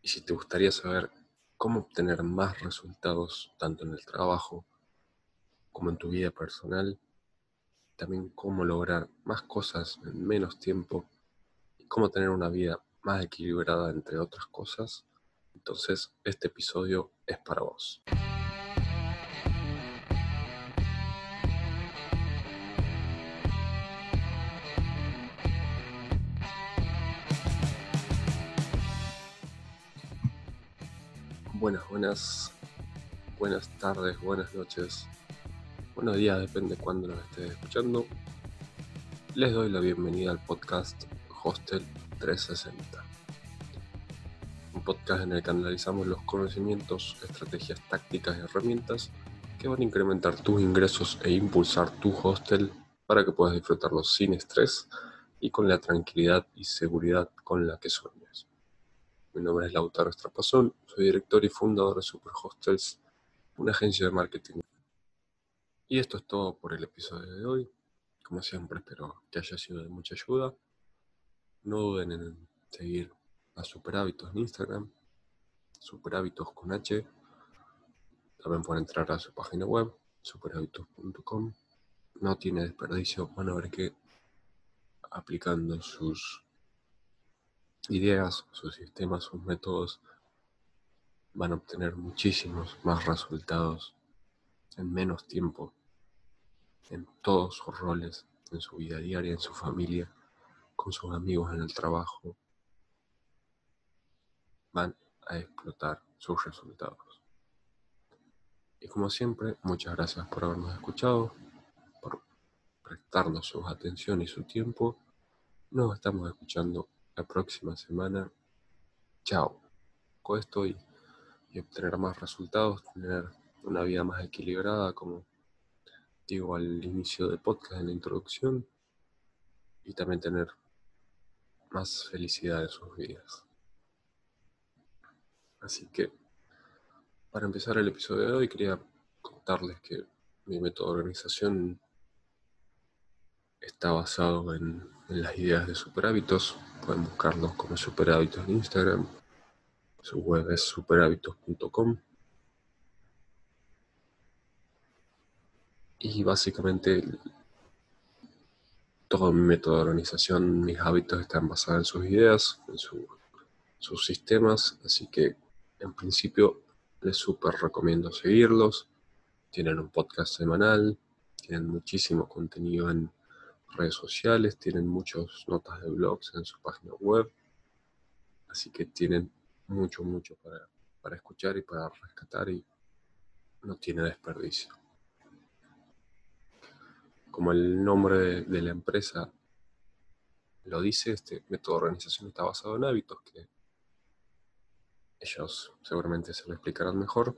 Y si te gustaría saber cómo obtener más resultados tanto en el trabajo como en tu vida personal, también cómo lograr más cosas en menos tiempo y cómo tener una vida más equilibrada entre otras cosas, entonces este episodio es para vos. Buenas, buenas, buenas tardes, buenas noches, buenos días, depende de cuándo nos estés escuchando. Les doy la bienvenida al podcast Hostel 360. Un podcast en el que analizamos los conocimientos, estrategias tácticas y herramientas que van a incrementar tus ingresos e impulsar tu hostel para que puedas disfrutarlo sin estrés y con la tranquilidad y seguridad con la que sueñas. Mi nombre es Lautaro Estrapazón, soy director y fundador de Super Hostels, una agencia de marketing. Y esto es todo por el episodio de hoy. Como siempre, espero que haya sido de mucha ayuda. No duden en seguir a Super Hábitos en Instagram, Super Hábitos con H. También pueden entrar a su página web, superhábitos.com. No tiene desperdicio, van a ver que aplicando sus ideas, sus sistemas, sus métodos, van a obtener muchísimos más resultados en menos tiempo, en todos sus roles, en su vida diaria, en su familia, con sus amigos en el trabajo. Van a explotar sus resultados. Y como siempre, muchas gracias por habernos escuchado, por prestarnos su atención y su tiempo. Nos estamos escuchando la próxima semana. Chao. Con esto y, obtener más resultados, tener una vida más equilibrada, como digo al inicio del podcast, en la introducción, y también tener más felicidad en sus vidas. Así que, para empezar el episodio de hoy, quería contarles que mi método de organización está basado en, las ideas de superhábitos. Pueden buscarlos como superhábitos en Instagram. Su web es superhábitos.com. Y básicamente todo mi método de organización, mis hábitos están basados en sus ideas, en sus sistemas, así que en principio les super recomiendo seguirlos. Tienen un podcast semanal, tienen muchísimo contenido en, redes sociales, tienen muchas notas de blogs en su página web, así que tienen mucho, mucho para, para escuchar y para rescatar y no tiene desperdicio. Como el nombre de, la empresa lo dice, este método de organización está basado en hábitos que ellos seguramente se lo explicarán mejor,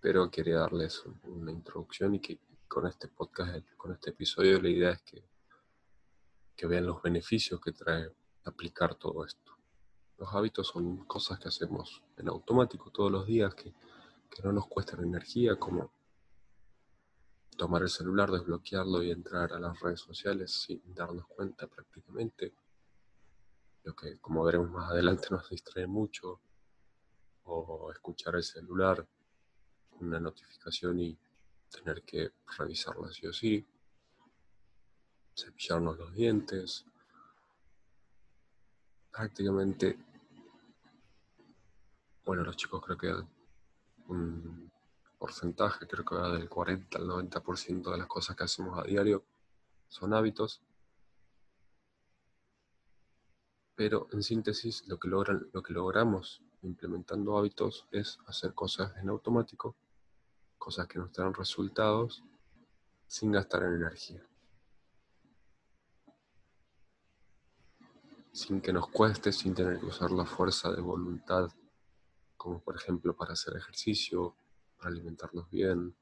pero quería darles una introducción y que con este podcast, con este episodio, la idea es que, que vean los beneficios que trae aplicar todo esto. Los hábitos son cosas que hacemos en automático todos los días, que, que no nos cuestan energía, como tomar el celular, desbloquearlo y entrar a las redes sociales sin darnos cuenta prácticamente. Lo que, como veremos más adelante, nos distrae mucho. O escuchar el celular, una notificación y tener que revisarlo así o sí, cepillarnos los dientes, prácticamente, bueno, los chicos creo que un porcentaje, creo que va del 40 al 90% de las cosas que hacemos a diario son hábitos. Pero en síntesis, lo que, logran, lo que logramos implementando hábitos es hacer cosas en automático cosas que nos dan resultados sin gastar en energía. Sin que nos cueste, sin tener que usar la fuerza de voluntad, como por ejemplo para hacer ejercicio, para alimentarnos bien,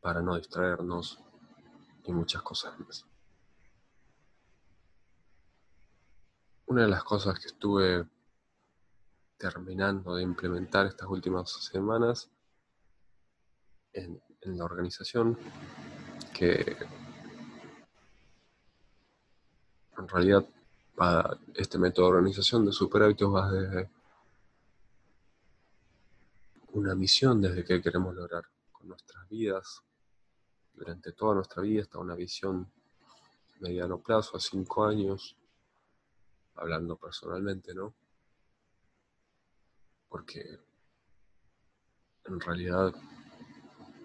para no distraernos y muchas cosas más. Una de las cosas que estuve terminando de implementar estas últimas semanas en, la organización que en realidad este método de organización de super hábitos va desde una misión, desde qué queremos lograr con nuestras vidas, durante toda nuestra vida, hasta una visión mediano plazo, a cinco años, hablando personalmente, ¿no? Porque en realidad,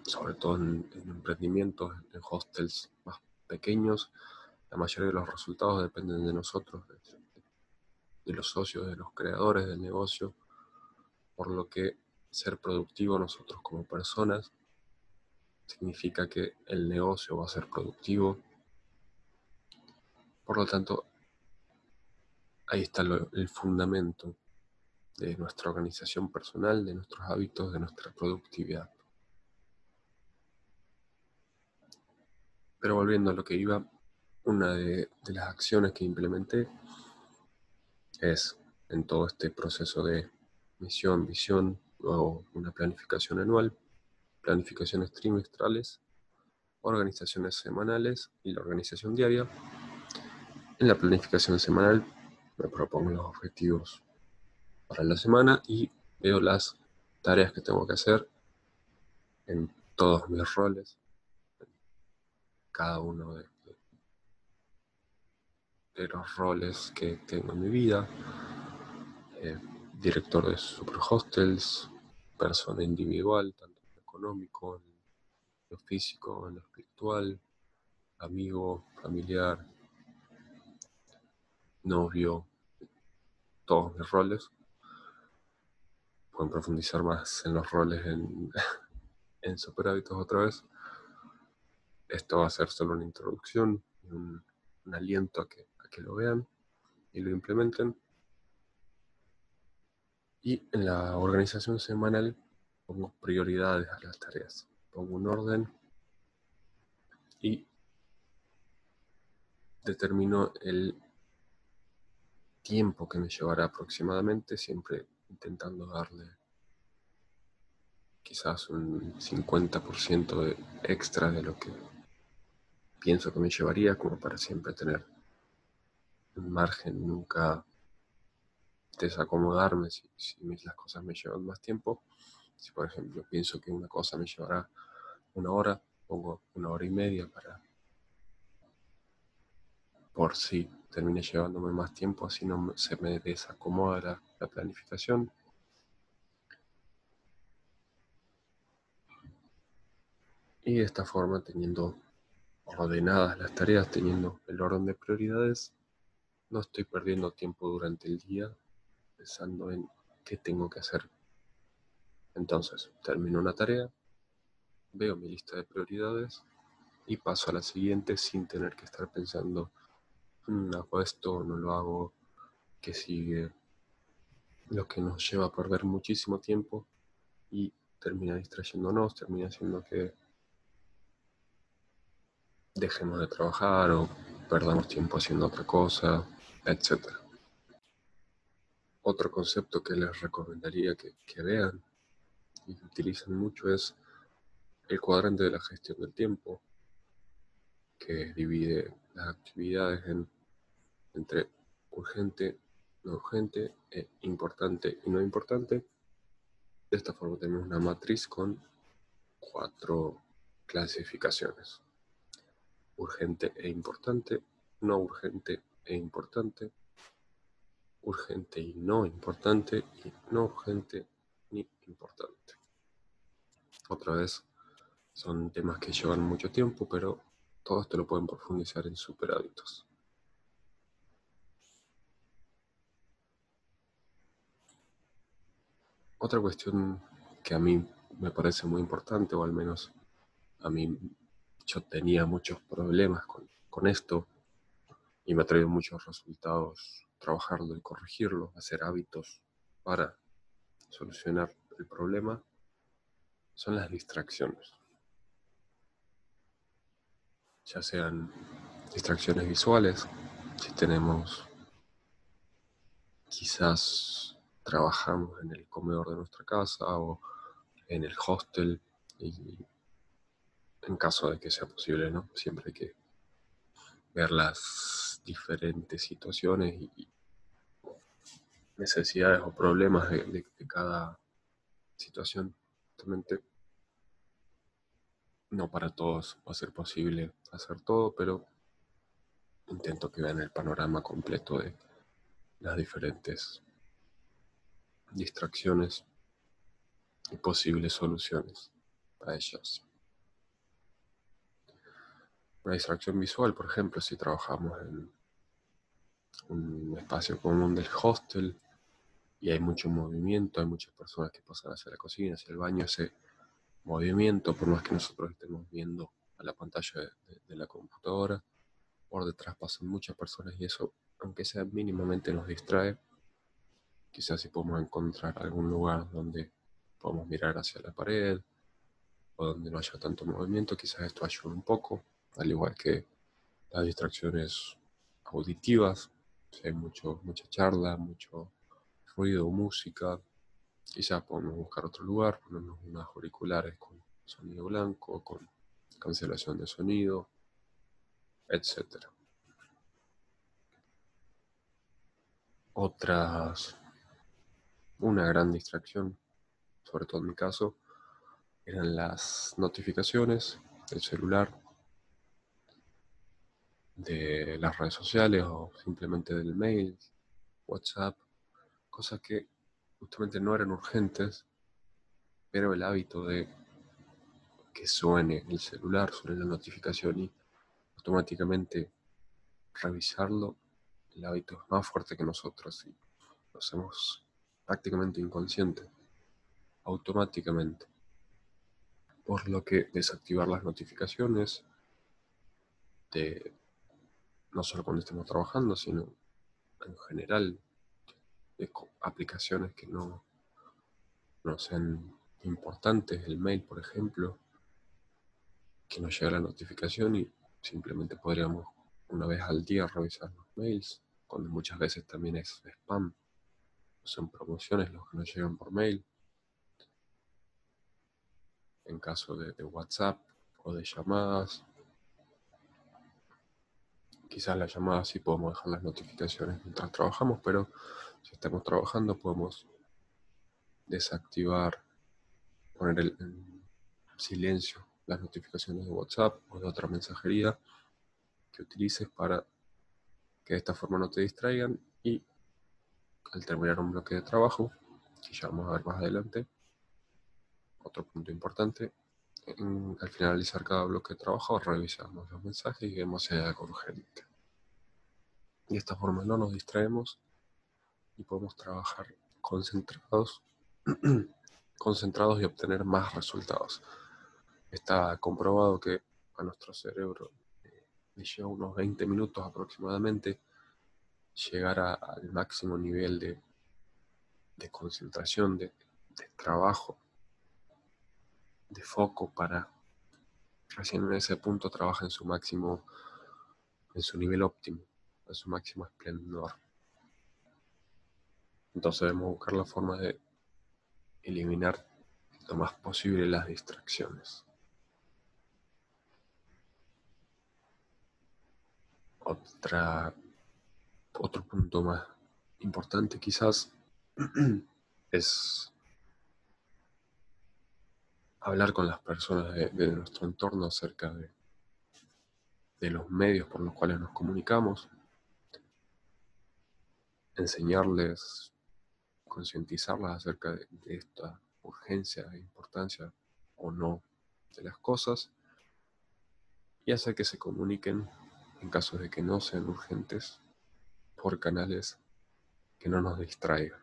sobre todo en, emprendimientos, en hostels más pequeños, la mayoría de los resultados dependen de nosotros, de, los socios, de los creadores del negocio, por lo que ser productivo nosotros como personas significa que el negocio va a ser productivo. Por lo tanto, ahí está el fundamento de nuestra organización personal, de nuestros hábitos, de nuestra productividad. Pero volviendo a lo que iba, una de, las acciones que implementé es en todo este proceso de misión, visión, o una planificación anual, planificaciones trimestrales, organizaciones semanales y la organización diaria. En la planificación semanal me propongo los objetivos para la semana y veo las tareas que tengo que hacer en todos mis roles, cada uno de, los roles que tengo en mi vida, eh, director de super hostels, persona individual, tanto en lo económico, en lo físico, en lo espiritual, amigo, familiar, novio, todos mis roles. Pueden profundizar más en los roles en, en Super Hábitos otra vez. Esto va a ser solo una introducción, un, un aliento a que, a que lo vean y lo implementen. Y en la organización semanal pongo prioridades a las tareas. Pongo un orden y determino el tiempo que me llevará aproximadamente, siempre intentando darle quizás un 50% de extra de lo que pienso que me llevaría, como para siempre tener un margen, nunca desacomodarme si, las cosas me llevan más tiempo. Si por ejemplo pienso que una cosa me llevará una hora, pongo una hora y media para por si termine llevándome más tiempo, así no se me desacomoda la planificación. Y de esta forma, teniendo ordenadas las tareas, teniendo el orden de prioridades, no estoy perdiendo tiempo durante el día pensando en qué tengo que hacer. Entonces, termino una tarea, veo mi lista de prioridades y paso a la siguiente sin tener que estar pensando, mm, hago esto, no lo hago, que sigue, lo que nos lleva a perder muchísimo tiempo y termina distrayéndonos, termina haciendo que dejemos de trabajar o perdamos tiempo haciendo otra cosa, etc. Otro concepto que les recomendaría que, vean y que utilizan mucho es el cuadrante de la gestión del tiempo, que divide las actividades en, entre urgente, no urgente, e importante y no importante. De esta forma tenemos una matriz con cuatro clasificaciones. Urgente e importante, no urgente e importante, urgente y no importante y no urgente ni importante. Otra vez, son temas que llevan mucho tiempo, pero todo esto lo pueden profundizar en super hábitos. Otra cuestión que a mí me parece muy importante, o al menos a mí yo tenía muchos problemas con, con esto y me ha traído muchos resultados trabajarlo y corregirlo, hacer hábitos para solucionar el problema, son las distracciones. Ya sean distracciones visuales, si tenemos, quizás trabajamos en el comedor de nuestra casa o en el hostel y en caso de que sea posible, ¿no? Siempre hay que ver las diferentes situaciones y necesidades o problemas de, cada situación. No para todos va a ser posible hacer todo, pero intento que vean el panorama completo de las diferentes distracciones y posibles soluciones para ellas. Una distracción visual, por ejemplo, si trabajamos en un espacio común del hostel y hay mucho movimiento, hay muchas personas que pasan hacia la cocina, hacia el baño, ese movimiento, por más que nosotros estemos viendo a la pantalla de, la computadora, por detrás pasan muchas personas y eso, aunque sea mínimamente, nos distrae. Quizás si podemos encontrar algún lugar donde podamos mirar hacia la pared o donde no haya tanto movimiento, quizás esto ayude un poco, al igual que las distracciones auditivas, hay mucho, mucha charla, mucho ruido, música, quizás podemos buscar otro lugar, ponernos unas auriculares con sonido blanco, con cancelación de sonido, etc. Otras, una gran distracción, sobre todo en mi caso, eran las notificaciones del celular, de las redes sociales o simplemente del mail, WhatsApp, cosas que justamente no eran urgentes, pero el hábito de que suene el celular, suene la notificación y automáticamente revisarlo, el hábito es más fuerte que nosotros y lo hacemos prácticamente inconsciente, automáticamente. Por lo que desactivar las notificaciones de no solo cuando estemos trabajando, sino en general de aplicaciones que no, no sean importantes, el mail por ejemplo, que nos llega la notificación y simplemente podríamos una vez al día revisar los mails, cuando muchas veces también es spam, son promociones los que nos llegan por mail. En caso de WhatsApp o de llamadas, quizás las llamadas sí podemos dejar las notificaciones mientras trabajamos, pero si estamos trabajando podemos desactivar, poner en silencio las notificaciones de WhatsApp o de otra mensajería que utilices para que de esta forma no te distraigan y al terminar un bloque de trabajo, que ya vamos a ver más adelante, otro punto importante, al finalizar cada bloque de trabajo revisamos los mensajes y vemos si hay algo urgente. De esta forma no nos distraemos y podemos trabajar concentrados, concentrados y obtener más resultados. Está comprobado que a nuestro cerebro eh, le lleva unos 20 minutos aproximadamente llegar al máximo nivel de, de concentración, de trabajo de foco para en ese punto trabaja en su máximo, en su nivel óptimo, en su máximo esplendor. Entonces debemos buscar la forma de eliminar lo más posible las distracciones. Otra, otro punto más importante quizás es hablar con las personas de, nuestro entorno acerca de, de los medios por los cuales nos comunicamos, enseñarles, concientizarlas acerca de, esta urgencia e importancia o no de las cosas y hacer que se comuniquen en caso de que no sean urgentes por canales que no nos distraigan.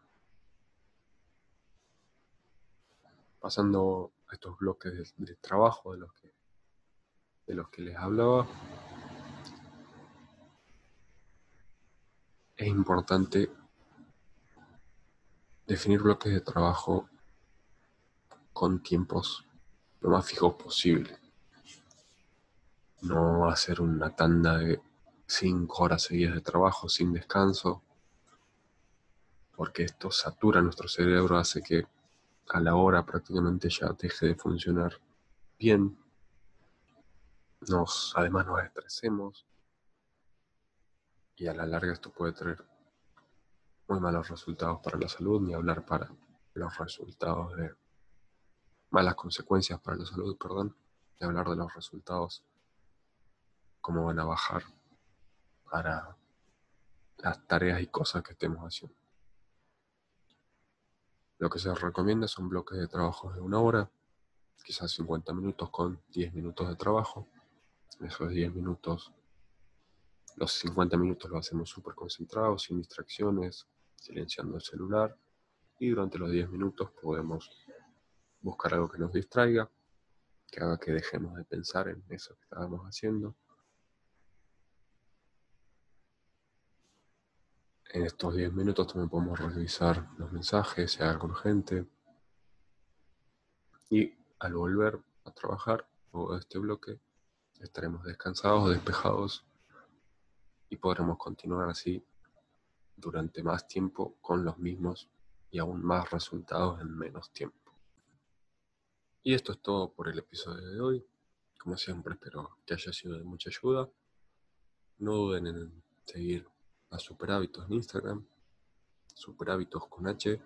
Pasando estos bloques de, trabajo de los, que, de los que les hablaba, es importante definir bloques de trabajo con tiempos lo más fijos posible. No hacer una tanda de cinco horas seguidas de trabajo sin descanso, porque esto satura nuestro cerebro, hace que a la hora prácticamente ya deje de funcionar bien. Nos, además nos estresemos Y a la larga esto puede traer muy malos resultados para la salud, ni hablar para los resultados de malas consecuencias para la salud, perdón, ni hablar de los resultados, cómo van a bajar para las tareas y cosas que estemos haciendo. Lo que se recomienda son bloques de trabajo de una hora, quizás 50 minutos con 10 minutos de trabajo. Esos 10 minutos, los 50 minutos lo hacemos súper concentrados, sin distracciones, silenciando el celular y durante los 10 minutos podemos buscar algo que nos distraiga, que haga que dejemos de pensar en eso que estábamos haciendo. En estos 10 minutos también podemos revisar los mensajes, si hay algo urgente. Y al volver a trabajar o este bloque, estaremos descansados, despejados y podremos continuar así durante más tiempo con los mismos y aún más resultados en menos tiempo. Y esto es todo por el episodio de hoy. Como siempre, espero que haya sido de mucha ayuda. No duden en seguir a Superhábitos en Instagram, Superhábitos con H.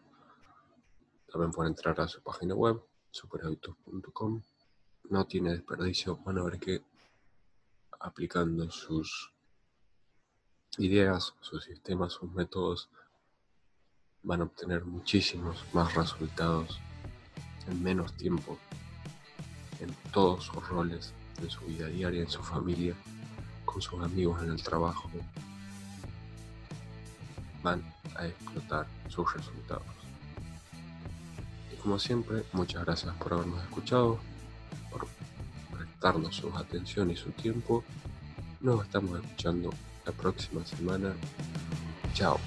También pueden entrar a su página web, superhábitos.com. No tiene desperdicio, van a ver que aplicando sus ideas, sus sistemas, sus métodos, van a obtener muchísimos más resultados en menos tiempo, en todos sus roles, en su vida diaria, en su familia, con sus amigos en el trabajo. Van a explotar sus resultados. Y como siempre, muchas gracias por habernos escuchado, por prestarnos su atención y su tiempo. Nos estamos escuchando la próxima semana. Chao.